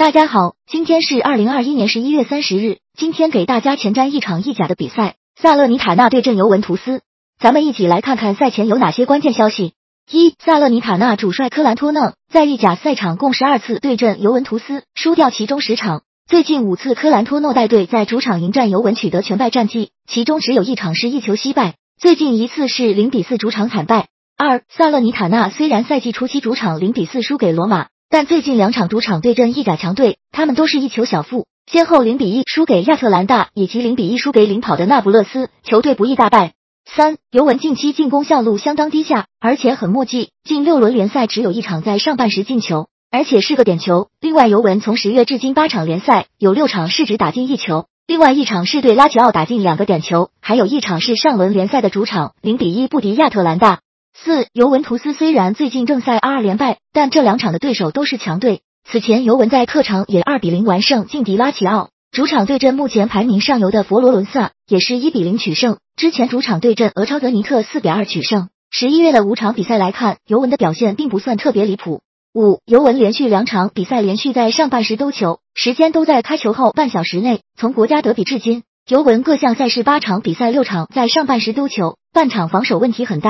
大家好，今天是二零二一年十一月三十日。今天给大家前瞻一场意甲的比赛，萨勒尼塔纳对阵尤文图斯。咱们一起来看看赛前有哪些关键消息。一、萨勒尼塔纳主帅科兰托纳在意甲赛场共十二次对阵尤文图斯，输掉其中十场。最近五次科兰托诺带队在主场迎战尤文取得全败战绩，其中只有一场是一球惜败。最近一次是零比四主场惨败。二、萨勒尼塔纳虽然赛季初期主场零比四输给罗马。但最近两场主场对阵意甲强队，他们都是一球小负，先后零比一输给亚特兰大，以及零比一输给领跑的那不勒斯，球队不易大败。三尤文近期进攻效率相当低下，而且很墨迹，近六轮联赛只有一场在上半时进球，而且是个点球。另外，尤文从十月至今八场联赛有六场是只打进一球，另外一场是对拉齐奥打进两个点球，还有一场是上轮联赛的主场零比一不敌亚特兰大。四尤文图斯虽然最近正赛二连败，但这两场的对手都是强队。此前尤文在客场也二比零完胜劲敌拉齐奥，主场对阵目前排名上游的佛罗伦萨也是一比零取胜。之前主场对阵俄超德尼特四比二取胜。十一月的五场比赛来看，尤文的表现并不算特别离谱。五尤文连续两场比赛连续在上半时丢球，时间都在开球后半小时内。从国家德比至今，尤文各项赛事八场比赛六场在上半时丢球，半场防守问题很大。